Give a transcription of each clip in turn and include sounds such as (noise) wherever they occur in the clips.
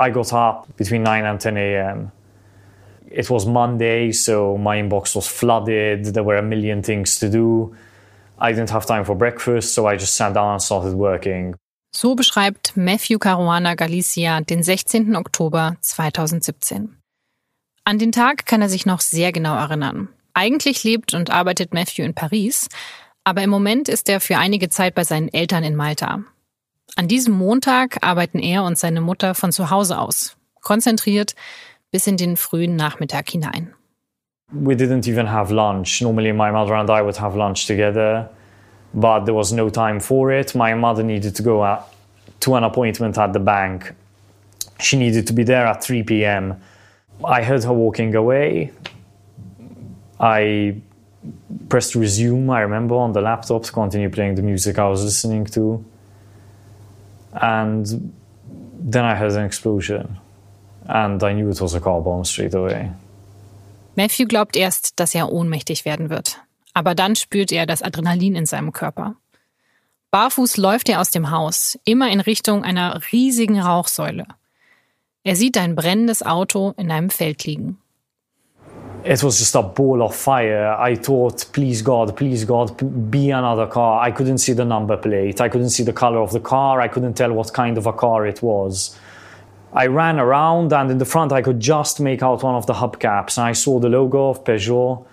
I got up between 9 and 10 a.m. It was Monday, so my inbox was flooded. There were a million things to do. I didn't have time for breakfast, so I just sat down and started working. So beschreibt Matthew Caruana Galicia den 16. Oktober 2017. An den Tag kann er sich noch sehr genau erinnern. Eigentlich lebt und arbeitet Matthew in Paris, aber im Moment ist er für einige Zeit bei seinen Eltern in Malta. An diesem Montag arbeiten er und seine Mutter von zu Hause aus, konzentriert bis in den frühen Nachmittag hinein. We didn't even have lunch. Normally my mother and I would have lunch together, but there was no time for it. My mother needed to go to an appointment at the bank. She needed to be there at 3 p.m. I heard her walking away. I pressed resume, I remember, on the laptop to continue playing the music I was listening to. And then I heard an explosion. And I knew it was a car bomb straight away. Matthew glaubt erst, dass er ohnmächtig werden wird. Aber dann spürt er das Adrenalin in seinem Körper. Barfuß läuft er aus dem Haus, immer in Richtung einer riesigen Rauchsäule. Er sieht ein brennendes Auto in einem Feld liegen. It was just a ball of fire. I thought, please God, please God, be another car. I couldn't see the number plate. I couldn't see the color of the car. I couldn't tell what kind of a car it was. I ran around, and in the front, I could just make out one of the hubcaps. And I saw the logo of Peugeot.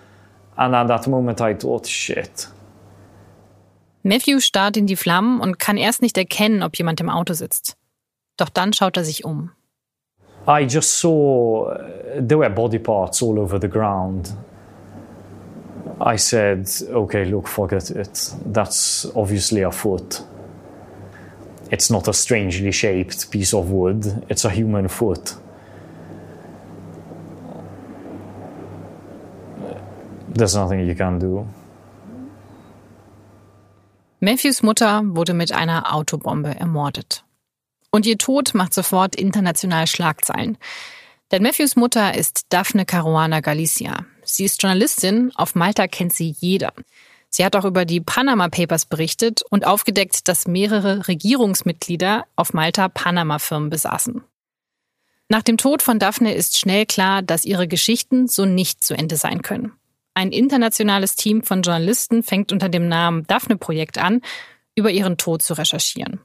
And at that moment, I thought, shit. Matthew starrt in die Flammen und kann erst nicht erkennen, ob jemand im Auto sitzt. Doch dann schaut er sich um. I just saw uh, there were body parts all over the ground. I said, okay, look, forget it. That's obviously a foot. It's not a strangely shaped piece of wood, it's a human foot. There's nothing you can do. Matthews Mutter wurde mit einer Autobombe ermordet. Und ihr Tod macht sofort international Schlagzeilen. Denn Matthews Mutter ist Daphne Caruana Galicia. Sie ist Journalistin, auf Malta kennt sie jeder. Sie hat auch über die Panama Papers berichtet und aufgedeckt, dass mehrere Regierungsmitglieder auf Malta Panama-Firmen besaßen. Nach dem Tod von Daphne ist schnell klar, dass ihre Geschichten so nicht zu Ende sein können. Ein internationales Team von Journalisten fängt unter dem Namen Daphne Projekt an, über ihren Tod zu recherchieren.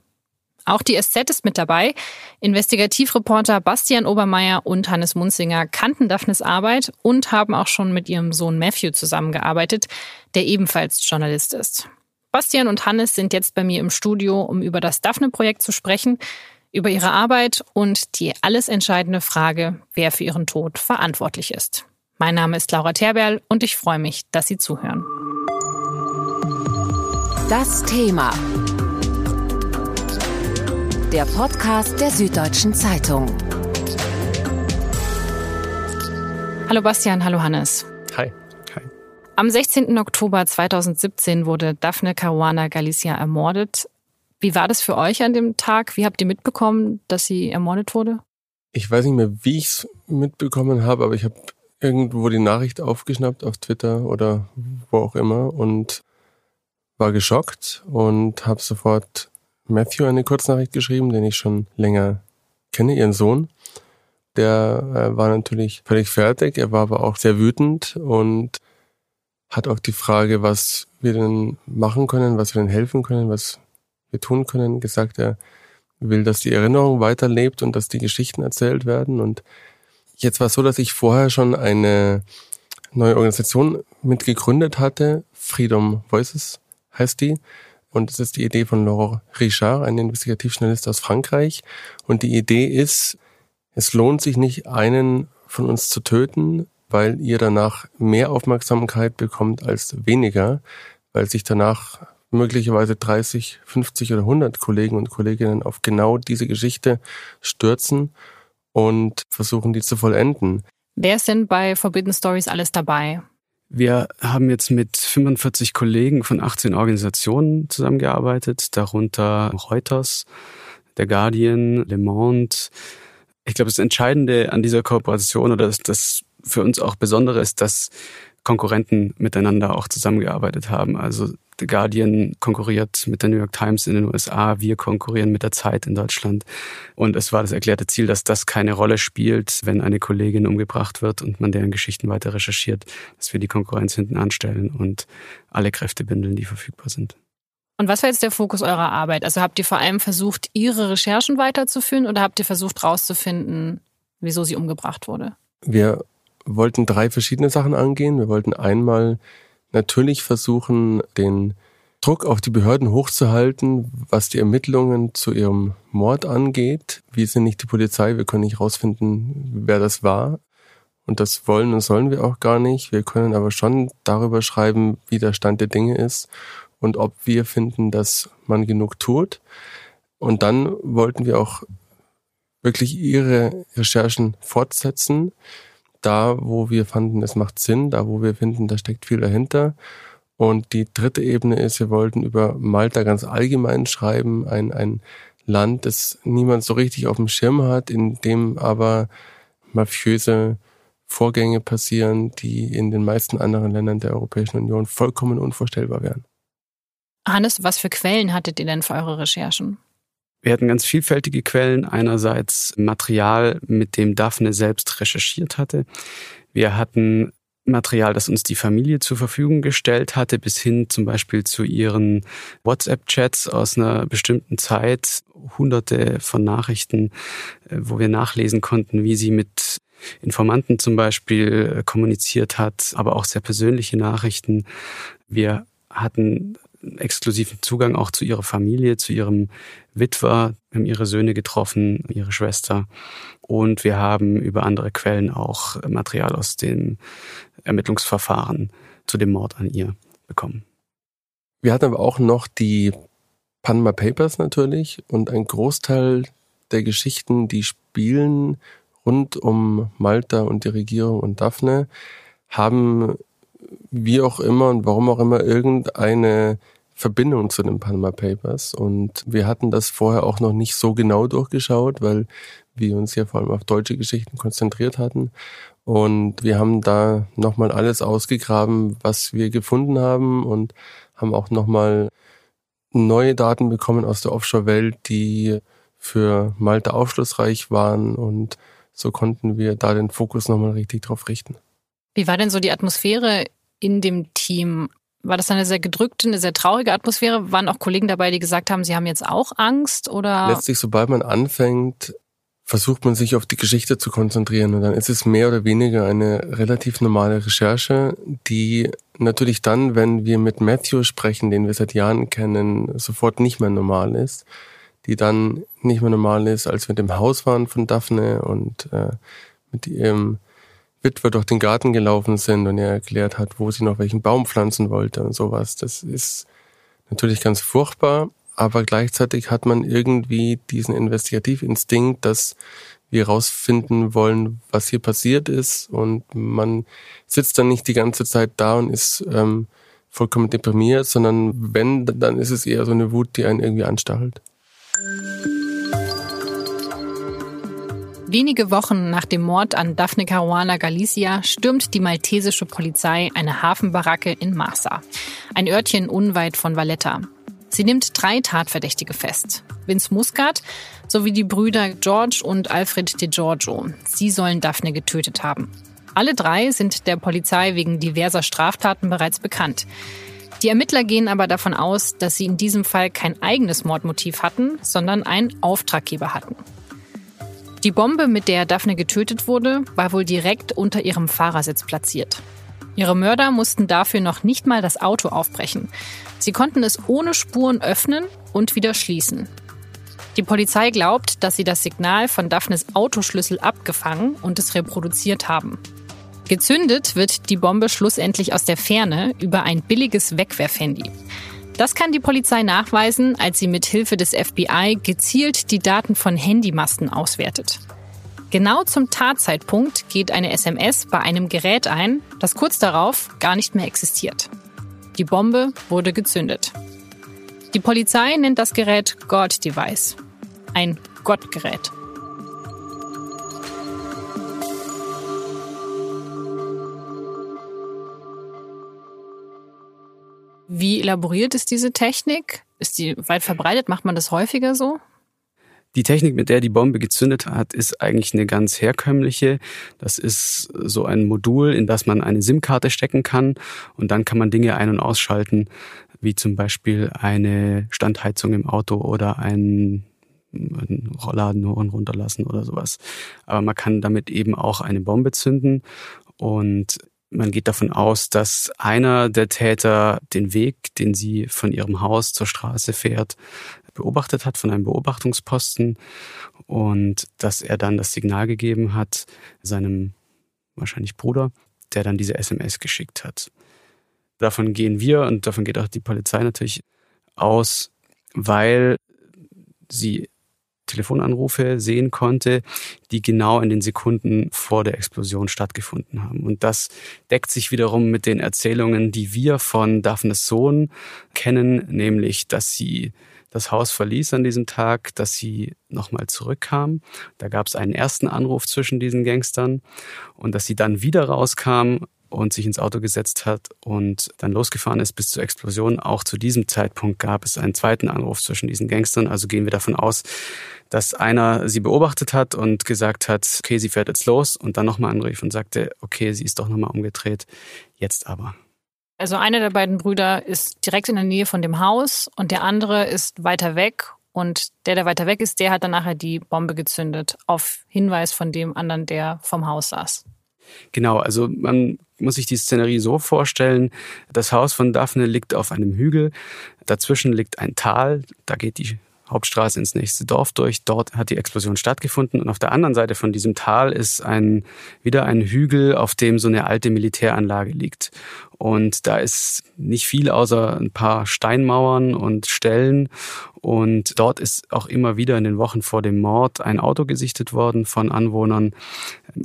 Auch die SZ ist mit dabei. Investigativreporter Bastian Obermeier und Hannes Munzinger kannten Daphnes Arbeit und haben auch schon mit ihrem Sohn Matthew zusammengearbeitet, der ebenfalls Journalist ist. Bastian und Hannes sind jetzt bei mir im Studio, um über das Daphne-Projekt zu sprechen, über ihre Arbeit und die alles entscheidende Frage, wer für ihren Tod verantwortlich ist. Mein Name ist Laura Terberl und ich freue mich, dass Sie zuhören. Das Thema der Podcast der Süddeutschen Zeitung. Hallo Bastian, hallo Hannes. Hi. Hi. Am 16. Oktober 2017 wurde Daphne Caruana Galicia ermordet. Wie war das für euch an dem Tag? Wie habt ihr mitbekommen, dass sie ermordet wurde? Ich weiß nicht mehr, wie ich es mitbekommen habe, aber ich habe irgendwo die Nachricht aufgeschnappt auf Twitter oder wo auch immer und war geschockt und habe sofort Matthew eine Kurznachricht geschrieben, den ich schon länger kenne, ihren Sohn. Der äh, war natürlich völlig fertig, er war aber auch sehr wütend und hat auch die Frage, was wir denn machen können, was wir denn helfen können, was wir tun können, gesagt, er will, dass die Erinnerung weiterlebt und dass die Geschichten erzählt werden. Und jetzt war es so, dass ich vorher schon eine neue Organisation mitgegründet hatte, Freedom Voices heißt die. Und das ist die Idee von Laurent Richard, ein Investigativjournalist aus Frankreich. Und die Idee ist, es lohnt sich nicht, einen von uns zu töten, weil ihr danach mehr Aufmerksamkeit bekommt als weniger, weil sich danach möglicherweise 30, 50 oder 100 Kollegen und Kolleginnen auf genau diese Geschichte stürzen und versuchen, die zu vollenden. Wer ist denn bei Forbidden Stories alles dabei? Wir haben jetzt mit 45 Kollegen von 18 Organisationen zusammengearbeitet, darunter Reuters, der Guardian, Le Monde. Ich glaube, das Entscheidende an dieser Kooperation oder das, das für uns auch Besondere ist, dass Konkurrenten miteinander auch zusammengearbeitet haben. Also The Guardian konkurriert mit der New York Times in den USA, wir konkurrieren mit der Zeit in Deutschland. Und es war das erklärte Ziel, dass das keine Rolle spielt, wenn eine Kollegin umgebracht wird und man deren Geschichten weiter recherchiert, dass wir die Konkurrenz hinten anstellen und alle Kräfte bündeln, die verfügbar sind. Und was war jetzt der Fokus eurer Arbeit? Also habt ihr vor allem versucht, ihre Recherchen weiterzuführen oder habt ihr versucht herauszufinden, wieso sie umgebracht wurde? Wir wollten drei verschiedene Sachen angehen. Wir wollten einmal natürlich versuchen, den Druck auf die Behörden hochzuhalten, was die Ermittlungen zu ihrem Mord angeht. Wir sind nicht die Polizei, wir können nicht rausfinden, wer das war. Und das wollen und sollen wir auch gar nicht. Wir können aber schon darüber schreiben, wie der Stand der Dinge ist und ob wir finden, dass man genug tut. Und dann wollten wir auch wirklich ihre Recherchen fortsetzen da, wo wir fanden, es macht Sinn, da, wo wir finden, da steckt viel dahinter. Und die dritte Ebene ist, wir wollten über Malta ganz allgemein schreiben, ein, ein Land, das niemand so richtig auf dem Schirm hat, in dem aber mafiöse Vorgänge passieren, die in den meisten anderen Ländern der Europäischen Union vollkommen unvorstellbar wären. Hannes, was für Quellen hattet ihr denn für eure Recherchen? Wir hatten ganz vielfältige Quellen. Einerseits Material, mit dem Daphne selbst recherchiert hatte. Wir hatten Material, das uns die Familie zur Verfügung gestellt hatte, bis hin zum Beispiel zu ihren WhatsApp-Chats aus einer bestimmten Zeit, hunderte von Nachrichten, äh, wo wir nachlesen konnten, wie sie mit Informanten zum Beispiel äh, kommuniziert hat, aber auch sehr persönliche Nachrichten. Wir hatten exklusiven Zugang auch zu ihrer Familie, zu ihrem Witwer. Haben ihre Söhne getroffen, ihre Schwester. Und wir haben über andere Quellen auch Material aus dem Ermittlungsverfahren zu dem Mord an ihr bekommen. Wir hatten aber auch noch die Panama Papers natürlich und ein Großteil der Geschichten, die spielen rund um Malta und die Regierung und Daphne, haben wie auch immer und warum auch immer irgendeine Verbindung zu den Panama Papers. Und wir hatten das vorher auch noch nicht so genau durchgeschaut, weil wir uns ja vor allem auf deutsche Geschichten konzentriert hatten. Und wir haben da nochmal alles ausgegraben, was wir gefunden haben und haben auch nochmal neue Daten bekommen aus der Offshore-Welt, die für Malta aufschlussreich waren. Und so konnten wir da den Fokus nochmal richtig drauf richten. Wie war denn so die Atmosphäre in dem Team? War das eine sehr gedrückte, eine sehr traurige Atmosphäre? Waren auch Kollegen dabei, die gesagt haben, sie haben jetzt auch Angst oder? Letztlich, sobald man anfängt, versucht man sich auf die Geschichte zu konzentrieren und dann ist es mehr oder weniger eine relativ normale Recherche, die natürlich dann, wenn wir mit Matthew sprechen, den wir seit Jahren kennen, sofort nicht mehr normal ist, die dann nicht mehr normal ist, als wir mit dem Haus waren von Daphne und äh, mit ihrem Witwer durch den Garten gelaufen sind und er erklärt hat, wo sie noch welchen Baum pflanzen wollte und sowas. Das ist natürlich ganz furchtbar, aber gleichzeitig hat man irgendwie diesen Investigativinstinkt, dass wir herausfinden wollen, was hier passiert ist und man sitzt dann nicht die ganze Zeit da und ist ähm, vollkommen deprimiert, sondern wenn, dann ist es eher so eine Wut, die einen irgendwie anstachelt. Wenige Wochen nach dem Mord an Daphne Caruana Galicia stürmt die maltesische Polizei eine Hafenbaracke in Marsa, ein Örtchen unweit von Valletta. Sie nimmt drei Tatverdächtige fest. Vince Muscat sowie die Brüder George und Alfred De Giorgio. Sie sollen Daphne getötet haben. Alle drei sind der Polizei wegen diverser Straftaten bereits bekannt. Die Ermittler gehen aber davon aus, dass sie in diesem Fall kein eigenes Mordmotiv hatten, sondern einen Auftraggeber hatten. Die Bombe, mit der Daphne getötet wurde, war wohl direkt unter ihrem Fahrersitz platziert. Ihre Mörder mussten dafür noch nicht mal das Auto aufbrechen. Sie konnten es ohne Spuren öffnen und wieder schließen. Die Polizei glaubt, dass sie das Signal von Daphnes Autoschlüssel abgefangen und es reproduziert haben. Gezündet wird die Bombe schlussendlich aus der Ferne über ein billiges Wegwerfhandy. Das kann die Polizei nachweisen, als sie mit Hilfe des FBI gezielt die Daten von Handymasten auswertet. Genau zum Tatzeitpunkt geht eine SMS bei einem Gerät ein, das kurz darauf gar nicht mehr existiert. Die Bombe wurde gezündet. Die Polizei nennt das Gerät God Device, ein Gottgerät. Wie elaboriert ist diese Technik? Ist die weit verbreitet? Macht man das häufiger so? Die Technik, mit der die Bombe gezündet hat, ist eigentlich eine ganz herkömmliche. Das ist so ein Modul, in das man eine SIM-Karte stecken kann und dann kann man Dinge ein- und ausschalten, wie zum Beispiel eine Standheizung im Auto oder ein Rollladen hoch und runterlassen oder sowas. Aber man kann damit eben auch eine Bombe zünden und man geht davon aus, dass einer der Täter den Weg, den sie von ihrem Haus zur Straße fährt, beobachtet hat von einem Beobachtungsposten und dass er dann das Signal gegeben hat seinem wahrscheinlich Bruder, der dann diese SMS geschickt hat. Davon gehen wir und davon geht auch die Polizei natürlich aus, weil sie Telefonanrufe sehen konnte, die genau in den Sekunden vor der Explosion stattgefunden haben. Und das deckt sich wiederum mit den Erzählungen, die wir von Daphnes Sohn kennen, nämlich, dass sie das Haus verließ an diesem Tag, dass sie nochmal zurückkam. Da gab es einen ersten Anruf zwischen diesen Gangstern und dass sie dann wieder rauskam und sich ins Auto gesetzt hat und dann losgefahren ist bis zur Explosion. Auch zu diesem Zeitpunkt gab es einen zweiten Anruf zwischen diesen Gangstern. Also gehen wir davon aus, dass einer sie beobachtet hat und gesagt hat, okay, sie fährt jetzt los und dann nochmal anrief und sagte, okay, sie ist doch nochmal umgedreht. Jetzt aber. Also einer der beiden Brüder ist direkt in der Nähe von dem Haus und der andere ist weiter weg. Und der, der weiter weg ist, der hat dann nachher die Bombe gezündet, auf Hinweis von dem anderen, der vom Haus saß. Genau, also man muss sich die Szenerie so vorstellen. Das Haus von Daphne liegt auf einem Hügel. Dazwischen liegt ein Tal. Da geht die Hauptstraße ins nächste Dorf durch. Dort hat die Explosion stattgefunden. Und auf der anderen Seite von diesem Tal ist ein, wieder ein Hügel, auf dem so eine alte Militäranlage liegt. Und da ist nicht viel außer ein paar Steinmauern und Stellen. Und dort ist auch immer wieder in den Wochen vor dem Mord ein Auto gesichtet worden von Anwohnern,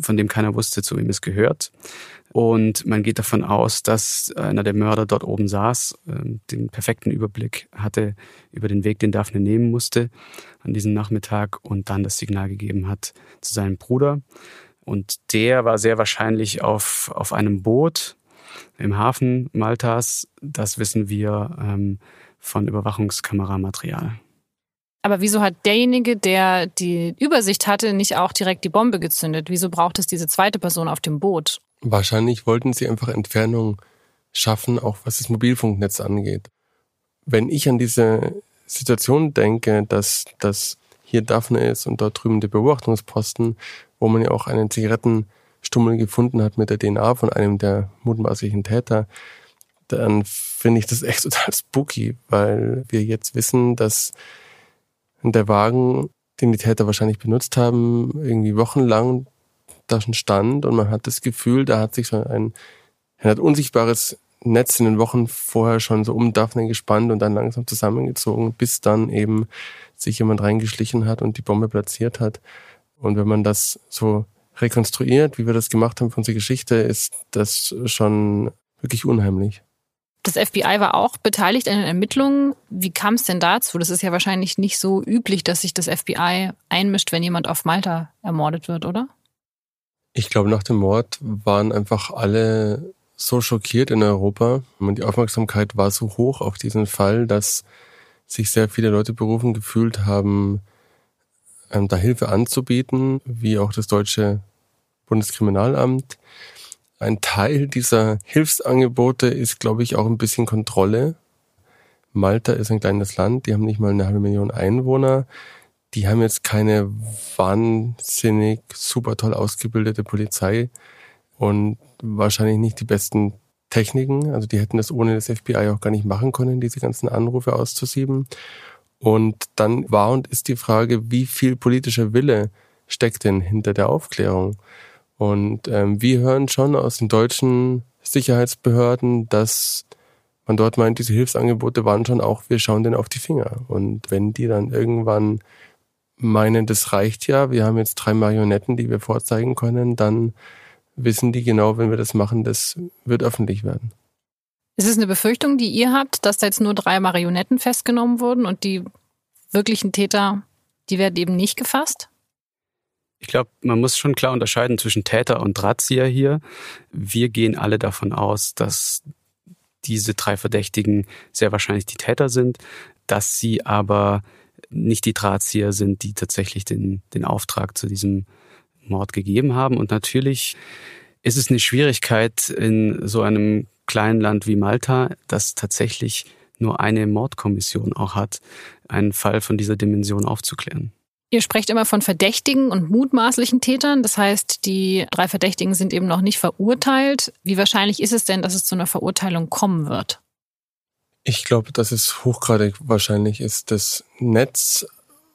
von dem keiner wusste, zu wem es gehört. Und man geht davon aus, dass einer der Mörder dort oben saß, ähm, den perfekten Überblick hatte über den Weg, den Daphne nehmen musste an diesem Nachmittag und dann das Signal gegeben hat zu seinem Bruder. Und der war sehr wahrscheinlich auf, auf einem Boot im Hafen Maltas. Das wissen wir ähm, von Überwachungskameramaterial. Aber wieso hat derjenige, der die Übersicht hatte, nicht auch direkt die Bombe gezündet? Wieso braucht es diese zweite Person auf dem Boot? Wahrscheinlich wollten sie einfach Entfernung schaffen, auch was das Mobilfunknetz angeht. Wenn ich an diese Situation denke, dass, dass hier Daphne ist und dort drüben der Beobachtungsposten, wo man ja auch einen Zigarettenstummel gefunden hat mit der DNA von einem der mutmaßlichen Täter, dann finde ich das echt (laughs) total spooky, weil wir jetzt wissen, dass der Wagen, den die Täter wahrscheinlich benutzt haben, irgendwie wochenlang da schon stand und man hat das Gefühl, da hat sich so ein, ein unsichtbares Netz in den Wochen vorher schon so um Daphne gespannt und dann langsam zusammengezogen, bis dann eben sich jemand reingeschlichen hat und die Bombe platziert hat. Und wenn man das so rekonstruiert, wie wir das gemacht haben für unsere Geschichte, ist das schon wirklich unheimlich. Das FBI war auch beteiligt an den Ermittlungen. Wie kam es denn dazu? Das ist ja wahrscheinlich nicht so üblich, dass sich das FBI einmischt, wenn jemand auf Malta ermordet wird, oder? Ich glaube, nach dem Mord waren einfach alle so schockiert in Europa und die Aufmerksamkeit war so hoch auf diesen Fall, dass sich sehr viele Leute berufen gefühlt haben, ähm, da Hilfe anzubieten, wie auch das deutsche Bundeskriminalamt. Ein Teil dieser Hilfsangebote ist, glaube ich, auch ein bisschen Kontrolle. Malta ist ein kleines Land, die haben nicht mal eine halbe Million Einwohner die haben jetzt keine wahnsinnig super toll ausgebildete Polizei und wahrscheinlich nicht die besten Techniken. Also die hätten das ohne das FBI auch gar nicht machen können, diese ganzen Anrufe auszusieben. Und dann war und ist die Frage, wie viel politischer Wille steckt denn hinter der Aufklärung? Und ähm, wir hören schon aus den deutschen Sicherheitsbehörden, dass man dort meint, diese Hilfsangebote waren schon auch, wir schauen denen auf die Finger. Und wenn die dann irgendwann meinen, das reicht ja, wir haben jetzt drei Marionetten, die wir vorzeigen können, dann wissen die genau, wenn wir das machen, das wird öffentlich werden. Ist es eine Befürchtung, die ihr habt, dass da jetzt nur drei Marionetten festgenommen wurden und die wirklichen Täter, die werden eben nicht gefasst? Ich glaube, man muss schon klar unterscheiden zwischen Täter und Drahtzieher hier. Wir gehen alle davon aus, dass diese drei Verdächtigen sehr wahrscheinlich die Täter sind, dass sie aber nicht die Drahtzieher sind, die tatsächlich den, den Auftrag zu diesem Mord gegeben haben. Und natürlich ist es eine Schwierigkeit in so einem kleinen Land wie Malta, das tatsächlich nur eine Mordkommission auch hat, einen Fall von dieser Dimension aufzuklären. Ihr sprecht immer von Verdächtigen und mutmaßlichen Tätern. Das heißt, die drei Verdächtigen sind eben noch nicht verurteilt. Wie wahrscheinlich ist es denn, dass es zu einer Verurteilung kommen wird? Ich glaube, dass es hochgradig wahrscheinlich ist. Das Netz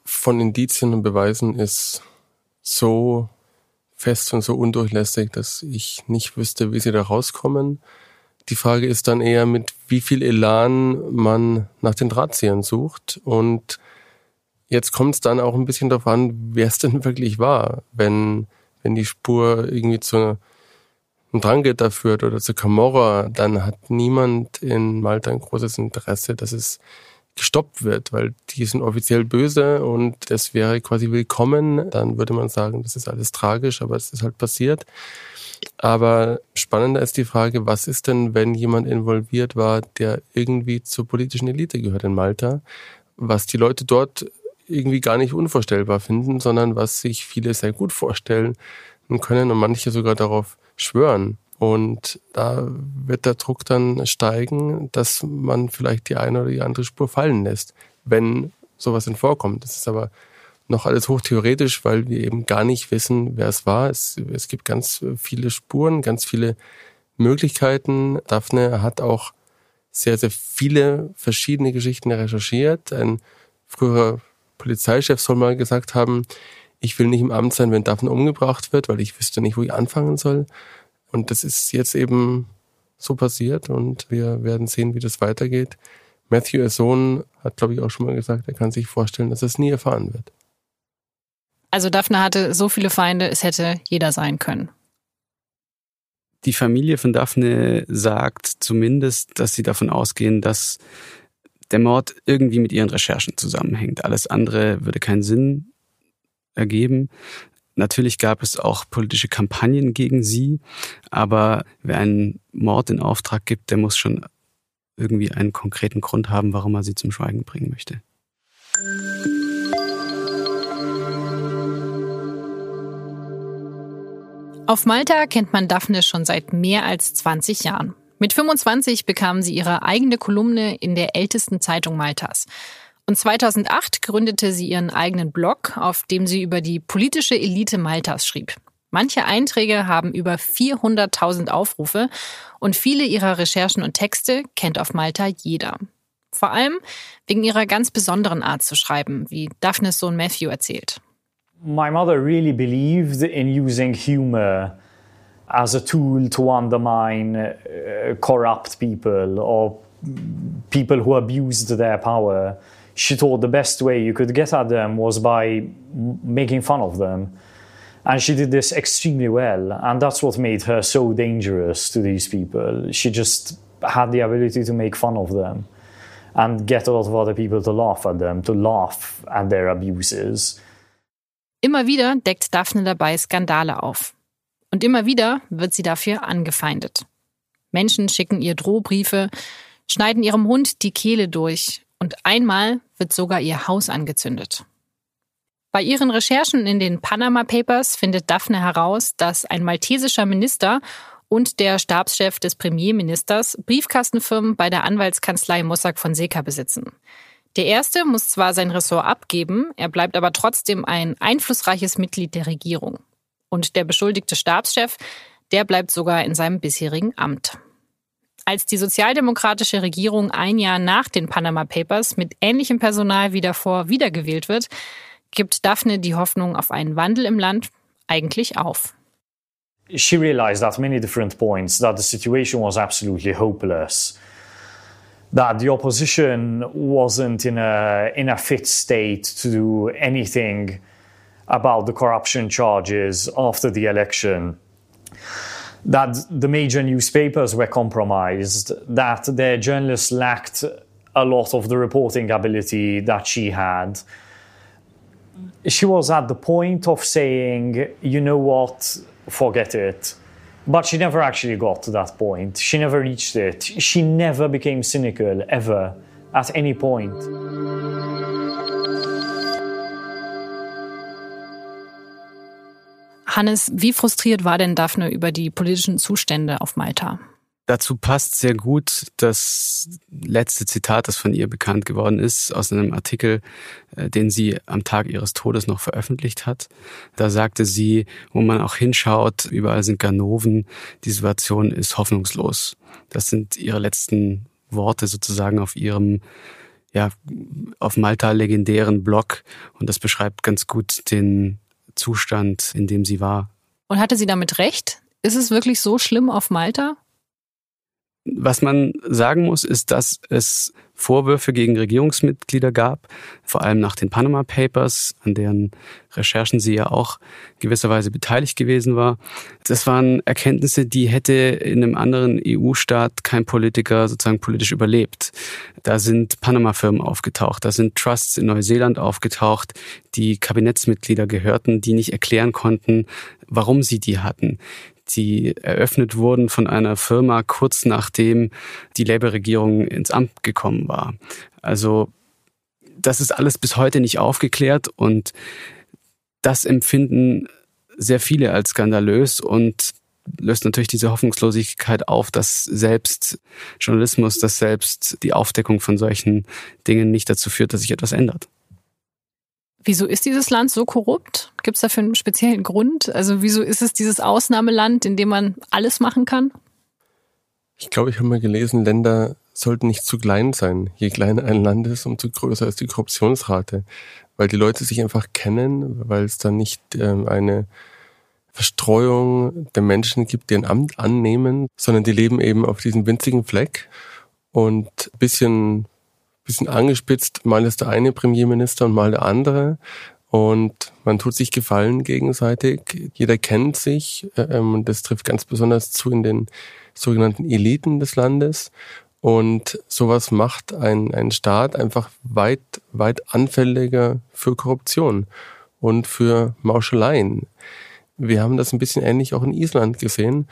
von Indizien und Beweisen ist so fest und so undurchlässig, dass ich nicht wüsste, wie sie da rauskommen. Die Frage ist dann eher, mit wie viel Elan man nach den Drahtziehern sucht. Und jetzt kommt es dann auch ein bisschen darauf an, wer es denn (laughs) wirklich war. Wenn, wenn die Spur irgendwie zu einem Drangitter führt oder zu Camorra, dann hat niemand in Malta ein großes Interesse, dass es gestoppt wird, weil die sind offiziell böse und das wäre quasi willkommen. Dann würde man sagen, das ist alles tragisch, aber es ist halt passiert. Aber spannender ist die Frage, was ist denn, wenn jemand involviert war, der irgendwie zur politischen Elite gehört in Malta, was die Leute dort irgendwie gar nicht unvorstellbar finden, sondern was sich viele sehr gut vorstellen können und manche sogar darauf schwören. Und da wird der Druck dann steigen, dass man vielleicht die eine oder die andere Spur fallen lässt, wenn sowas denn vorkommt. Das ist aber noch alles hochtheoretisch, weil wir eben gar nicht wissen, wer es war. Es, es gibt ganz viele Spuren, ganz viele Möglichkeiten. Daphne hat auch sehr, sehr viele verschiedene Geschichten recherchiert. Ein früherer Polizeichef soll mal gesagt haben, ich will nicht im Amt sein, wenn Daphne umgebracht wird, weil ich wüsste nicht, wo ich anfangen soll. Und das ist jetzt eben so passiert und wir werden sehen, wie das weitergeht. Matthew, ihr Sohn, hat, glaube ich, auch schon mal gesagt, er kann sich vorstellen, dass er es nie erfahren wird. Also Daphne hatte so viele Feinde, es hätte jeder sein können. Die Familie von Daphne sagt zumindest, dass sie davon ausgehen, dass der Mord irgendwie mit ihren Recherchen zusammenhängt. Alles andere würde keinen Sinn ergeben. Natürlich gab es auch politische Kampagnen gegen sie, aber wer einen Mord in Auftrag gibt, der muss schon irgendwie einen konkreten Grund haben, warum er sie zum Schweigen bringen möchte. Auf Malta kennt man Daphne schon seit mehr als 20 Jahren. Mit 25 bekam sie ihre eigene Kolumne in der ältesten Zeitung Maltas. Und 2008 gründete sie ihren eigenen Blog, auf dem sie über die politische Elite Maltas schrieb. Manche Einträge haben über 400.000 Aufrufe und viele ihrer Recherchen und Texte kennt auf Malta jeder. Vor allem wegen ihrer ganz besonderen Art zu schreiben, wie Daphnes Sohn Matthew erzählt. my mother really believed in using humor as a tool to undermine uh, corrupt people or people who abused their power. She thought the best way you could get at them was by making fun of them. And she did this extremely well. And that's what made her so dangerous to these people. She just had the ability to make fun of them and get a lot of other people to laugh at them, to laugh at their abuses. Immer wieder deckt Daphne dabei Skandale auf. Und immer wieder wird sie dafür angefeindet. Menschen schicken ihr Drohbriefe, schneiden ihrem Hund die Kehle durch und einmal wird sogar ihr Haus angezündet. Bei ihren Recherchen in den Panama Papers findet Daphne heraus, dass ein maltesischer Minister und der Stabschef des Premierministers Briefkastenfirmen bei der Anwaltskanzlei Mossack Fonseca besitzen. Der erste muss zwar sein Ressort abgeben, er bleibt aber trotzdem ein einflussreiches Mitglied der Regierung. Und der beschuldigte Stabschef, der bleibt sogar in seinem bisherigen Amt. Als die sozialdemokratische Regierung ein Jahr nach den Panama Papers mit ähnlichem Personal wie davor wiedergewählt wird, gibt Daphne die Hoffnung auf einen Wandel im Land eigentlich auf. She realized at many different points that the situation was absolutely hopeless. that the opposition wasn't in a in a fit state to do anything about the corruption charges after the election that the major newspapers were compromised that their journalists lacked a lot of the reporting ability that she had she was at the point of saying you know what forget it But she never actually got to that point. She never reached it. She never became cynical, ever, at any point. Hannes, wie frustriert war denn Daphne über die politischen Zustände auf Malta? Dazu passt sehr gut das letzte Zitat, das von ihr bekannt geworden ist, aus einem Artikel, äh, den sie am Tag ihres Todes noch veröffentlicht hat. Da sagte sie, wo man auch hinschaut, überall sind Ganoven, die Situation ist hoffnungslos. Das sind ihre letzten Worte sozusagen auf ihrem ja, auf Malta legendären Blog und das beschreibt ganz gut den Zustand, in dem sie war. Und hatte sie damit recht? Ist es wirklich so schlimm auf Malta? Was man sagen muss, ist, dass es Vorwürfe gegen Regierungsmitglieder gab, vor allem nach den Panama Papers, an deren Recherchen sie ja auch gewisserweise beteiligt gewesen war. Das waren Erkenntnisse, die hätte in einem anderen EU-Staat kein Politiker sozusagen politisch überlebt. Da sind Panama-Firmen aufgetaucht, da sind Trusts in Neuseeland aufgetaucht, die Kabinettsmitglieder gehörten, die nicht erklären konnten, warum sie die hatten die eröffnet wurden von einer Firma kurz nachdem die Labour-Regierung ins Amt gekommen war. Also das ist alles bis heute nicht aufgeklärt und das empfinden sehr viele als skandalös und löst natürlich diese Hoffnungslosigkeit auf, dass selbst Journalismus, dass selbst die Aufdeckung von solchen Dingen nicht dazu führt, dass sich etwas ändert. Wieso ist dieses Land so korrupt? Gibt es dafür einen speziellen Grund? Also wieso ist es dieses Ausnahmeland, in dem man alles machen kann? Ich glaube, ich habe mal gelesen, Länder sollten nicht zu klein sein. Je kleiner ein Land ist, umso größer ist die Korruptionsrate. Weil die Leute sich einfach kennen, weil es dann nicht ähm, eine Verstreuung der Menschen gibt, die ein Amt annehmen, sondern die leben eben auf diesem winzigen Fleck und bisschen bisschen angespitzt, mal ist der eine Premierminister und mal der andere. Und man tut sich Gefallen gegenseitig. Jeder kennt sich. Ähm, und das trifft ganz besonders zu in den sogenannten Eliten des Landes. Und sowas macht ein, ein Staat einfach weit, weit anfälliger für Korruption und für Mauscheleien. Wir haben das ein bisschen ähnlich auch in Island gesehen.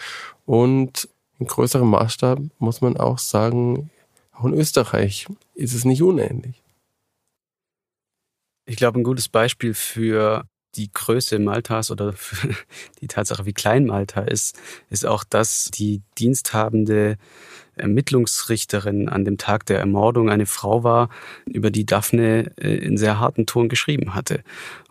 Und in größerem Maßstab muss man auch sagen, auch in Österreich ist es nicht unähnlich. Ich glaube, ein gutes Beispiel für die Größe Maltas oder für die Tatsache, wie klein Malta ist, ist auch, dass die diensthabende Ermittlungsrichterin an dem Tag der Ermordung eine Frau war, über die Daphne äh, in sehr harten Ton geschrieben hatte.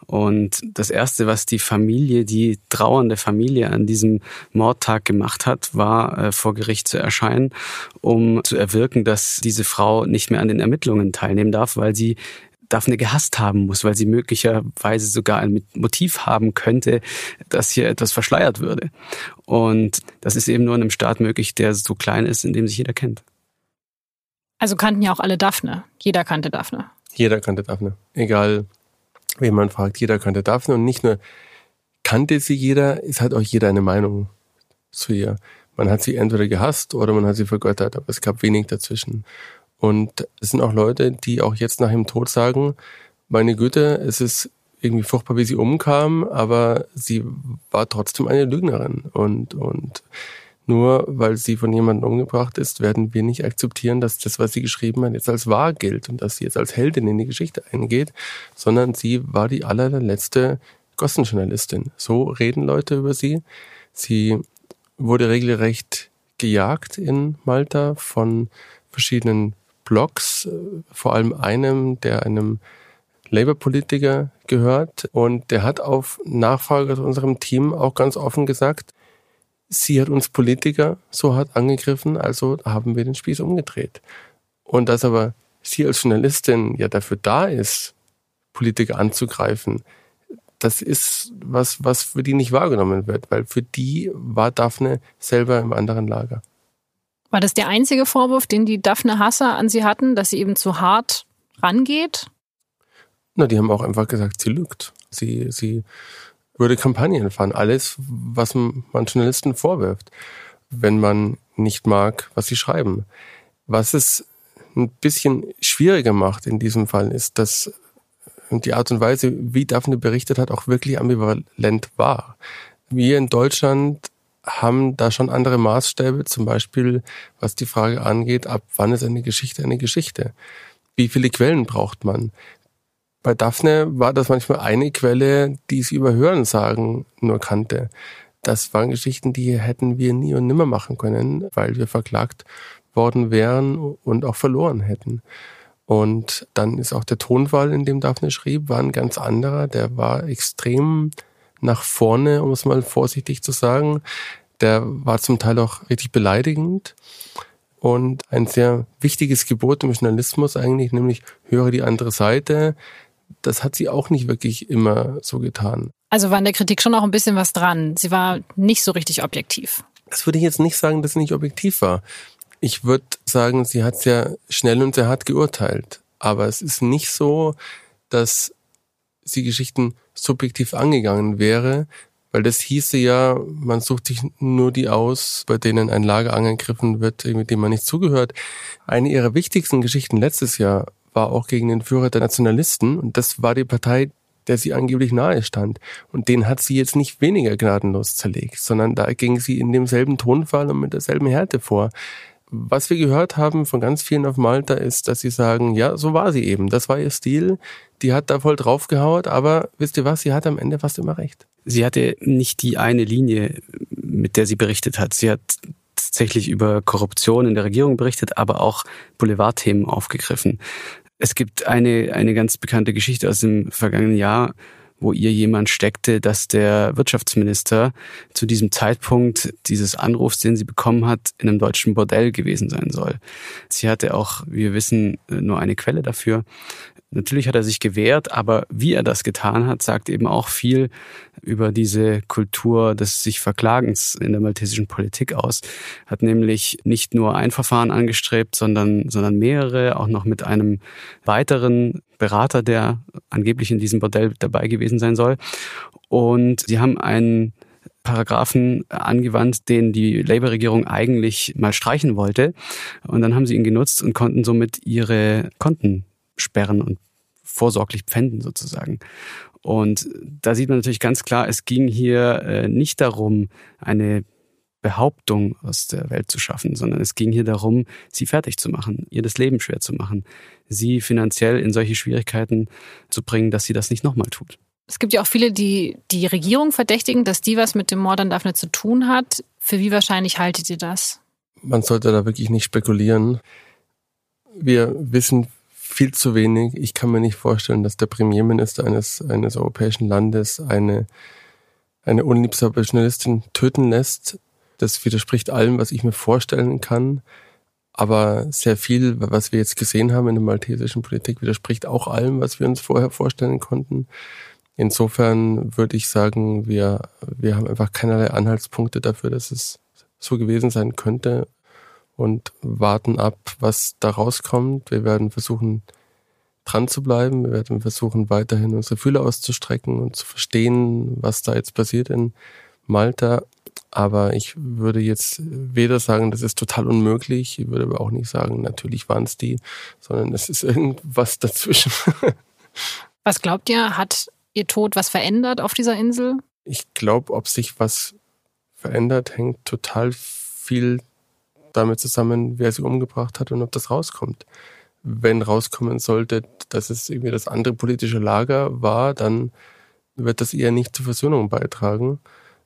Und das Erste, was die Familie, die trauernde Familie an diesem Mordtag gemacht hat, war äh, vor Gericht zu erscheinen, um zu erwirken, dass diese Frau nicht mehr an den Ermittlungen teilnehmen darf, weil sie Daphne gehasst haben muss, weil sie möglicherweise sogar ein Motiv haben könnte, dass hier etwas verschleiert würde. Und das ist eben nur in einem Staat möglich, der so klein ist, in dem sich jeder kennt. Also kannten ja auch alle Daphne. Jeder kannte Daphne. Jeder kannte Daphne. Egal, wen man fragt, jeder kannte Daphne. Und nicht nur kannte sie jeder, es hat auch jeder eine Meinung zu ihr. Man hat sie entweder gehasst oder man hat sie vergöttert, aber es gab wenig dazwischen. Und es sind auch Leute, die auch jetzt nach ihrem Tod sagen, meine Güte, es ist irgendwie furchtbar, wie sie umkam, aber sie war trotzdem eine Lügnerin. Und, und nur weil sie von jemandem umgebracht ist, werden wir nicht akzeptieren, dass das, was sie geschrieben hat, jetzt als wahr gilt und dass sie jetzt als Heldin in die Geschichte eingeht, sondern sie war die allerletzte Gossenjournalistin. So reden Leute über sie. Sie wurde regelrecht gejagt in Malta von verschiedenen Blogs, vor allem einem, der einem Labour-Politiker gehört. Und der hat auf Nachfrage aus unserem Team auch ganz offen gesagt, sie hat uns Politiker so hart angegriffen, also haben wir den Spieß umgedreht. Und dass aber sie als Journalistin ja dafür da ist, Politiker anzugreifen, das ist was, was für die nicht wahrgenommen wird, weil für die war Daphne selber im anderen Lager. War das der einzige Vorwurf, den die Daphne Hasser an sie hatten, dass sie eben zu hart rangeht? Na, die haben auch einfach gesagt, sie lügt. Sie, sie würde Kampagnen fahren. Alles, was man Journalisten vorwirft, wenn man nicht mag, was sie schreiben. Was es ein bisschen schwieriger macht in diesem Fall, ist, dass die Art und Weise, wie Daphne berichtet hat, auch wirklich ambivalent war. Wir in Deutschland haben da schon andere Maßstäbe, zum Beispiel was die Frage angeht, ab wann ist eine Geschichte eine Geschichte? Wie viele Quellen braucht man? Bei Daphne war das manchmal eine Quelle, die sie über Hörensagen nur kannte. Das waren Geschichten, die hätten wir nie und nimmer machen können, weil wir verklagt worden wären und auch verloren hätten. Und dann ist auch der Tonfall, in dem Daphne schrieb, war ein ganz anderer. Der war extrem nach vorne, um es mal vorsichtig zu sagen. Der war zum Teil auch richtig beleidigend. Und ein sehr wichtiges Gebot im Journalismus eigentlich, nämlich höre die andere Seite. Das hat sie auch nicht wirklich immer so getan. Also war in der Kritik schon auch ein bisschen was dran. Sie war nicht so richtig objektiv. Das würde ich jetzt nicht sagen, dass sie nicht objektiv war. Ich würde sagen, sie hat sehr schnell und sehr hart geurteilt. Aber es ist nicht so, dass sie Geschichten subjektiv angegangen wäre, weil das hieße ja, man sucht sich nur die aus, bei denen ein Lager angegriffen wird, mit dem man nicht zugehört. Eine ihrer wichtigsten Geschichten letztes Jahr war auch gegen den Führer der Nationalisten und das war die Partei, der sie angeblich nahe stand. Und den hat sie jetzt nicht weniger gnadenlos zerlegt, sondern da ging sie in demselben Tonfall und mit derselben Härte vor was wir gehört haben von ganz vielen auf Malta ist, dass sie sagen, ja, so war sie eben. Das war ihr Stil. Die hat da voll draufgehaut, aber wisst ihr was? Sie hat am Ende fast immer recht. Sie hatte nicht die eine Linie, mit der sie berichtet hat. Sie hat tatsächlich über Korruption in der Regierung berichtet, aber auch Boulevardthemen aufgegriffen. Es gibt eine, eine ganz bekannte Geschichte aus dem vergangenen Jahr, wo ihr jemand steckte, dass der Wirtschaftsminister zu diesem Zeitpunkt dieses Anrufs, den sie bekommen hat, in einem deutschen Bordell gewesen sein soll. Sie hatte auch, wir wissen, nur eine Quelle dafür. Natürlich hat er sich gewehrt, aber wie er das getan hat, sagt eben auch viel über diese Kultur des sich Verklagens in der maltesischen Politik aus. Hat nämlich nicht nur ein Verfahren angestrebt, sondern, sondern mehrere, auch noch mit einem weiteren Berater, der angeblich in diesem Bordell dabei gewesen sein soll. Und sie haben einen Paragraphen angewandt, den die Labour-Regierung eigentlich mal streichen wollte. Und dann haben sie ihn genutzt und konnten somit ihre Konten sperren und vorsorglich pfänden sozusagen. Und da sieht man natürlich ganz klar, es ging hier äh, nicht darum, eine Behauptung aus der Welt zu schaffen, sondern es ging hier darum, sie fertig zu machen, ihr das Leben schwer zu machen, sie finanziell in solche Schwierigkeiten zu bringen, dass sie das nicht nochmal tut. Es gibt ja auch viele, die die Regierung verdächtigen, dass die was mit dem Mord an Daphne zu tun hat. Für wie wahrscheinlich haltet ihr das? Man sollte da wirklich nicht spekulieren. Wir wissen viel zu wenig. Ich kann mir nicht vorstellen, dass der Premierminister eines, eines europäischen Landes eine, eine unliebsame Journalistin töten lässt. Das widerspricht allem, was ich mir vorstellen kann. Aber sehr viel, was wir jetzt gesehen haben in der maltesischen Politik, widerspricht auch allem, was wir uns vorher vorstellen konnten. Insofern würde ich sagen, wir, wir haben einfach keinerlei Anhaltspunkte dafür, dass es so gewesen sein könnte und warten ab, was da rauskommt. Wir werden versuchen, dran zu bleiben. Wir werden versuchen, weiterhin unsere Fühler auszustrecken und zu verstehen, was da jetzt passiert in Malta. Aber ich würde jetzt weder sagen, das ist total unmöglich, ich würde aber auch nicht sagen, natürlich waren es die, sondern es ist irgendwas dazwischen. (laughs) Was glaubt ihr, hat ihr Tod was verändert auf dieser Insel? Ich glaube, ob sich was verändert, hängt total viel damit zusammen, wer sie umgebracht hat und ob das rauskommt. Wenn rauskommen sollte, dass es irgendwie das andere politische Lager war, dann wird das eher nicht zur Versöhnung beitragen.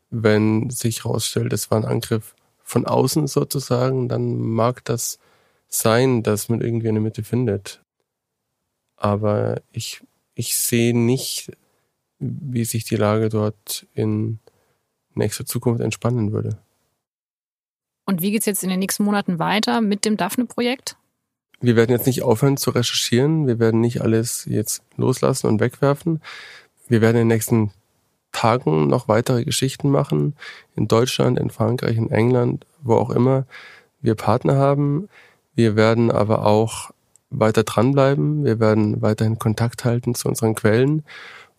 Wenn sich herausstellt, es war ein Angriff von außen sozusagen, dann mag das sein, dass man irgendwie eine Mitte findet. Aber ich, ich sehe nicht, wie sich die Lage dort in nächster Zukunft entspannen würde. Und wie geht es jetzt in den nächsten Monaten weiter mit dem Daphne-Projekt? Wir werden jetzt nicht aufhören zu recherchieren. Wir werden nicht alles jetzt loslassen und wegwerfen. Wir werden in den nächsten Tagen noch weitere Geschichten machen. In Deutschland, in Frankreich, in England, wo auch immer wir Partner haben. Wir werden aber auch weiter dranbleiben. Wir werden weiterhin Kontakt halten zu unseren Quellen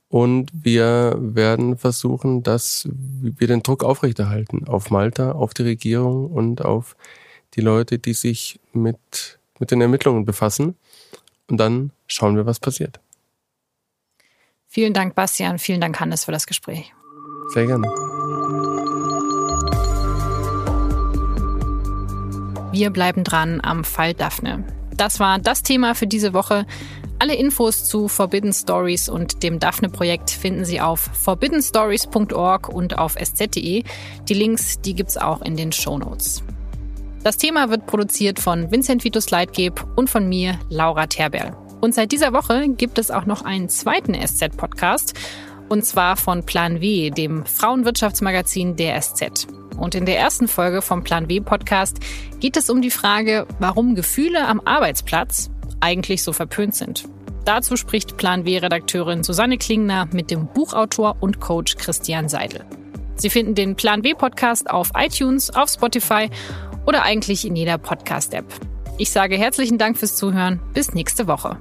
und wir werden versuchen, dass wir den Druck aufrechterhalten auf Malta, auf die Regierung und auf die Leute, die sich mit, mit den Ermittlungen befassen. Und dann schauen wir, was passiert. Vielen Dank, Bastian. Vielen Dank, Hannes, für das Gespräch. Sehr gerne. wir bleiben dran am Fall Daphne. Das war das Thema für diese Woche. Alle Infos zu Forbidden Stories und dem Daphne-Projekt finden Sie auf forbiddenstories.org und auf sz.de. Die Links, die gibt's auch in den Show Notes. Das Thema wird produziert von Vincent Vitus Leitgeb und von mir, Laura Terberl. Und seit dieser Woche gibt es auch noch einen zweiten SZ-Podcast, und zwar von Plan W, dem Frauenwirtschaftsmagazin der SZ. Und in der ersten Folge vom Plan W Podcast geht es um die Frage, warum Gefühle am Arbeitsplatz eigentlich so verpönt sind. Dazu spricht Plan W-Redakteurin Susanne Klingner mit dem Buchautor und Coach Christian Seidel. Sie finden den Plan W Podcast auf iTunes, auf Spotify oder eigentlich in jeder Podcast-App. Ich sage herzlichen Dank fürs Zuhören. Bis nächste Woche.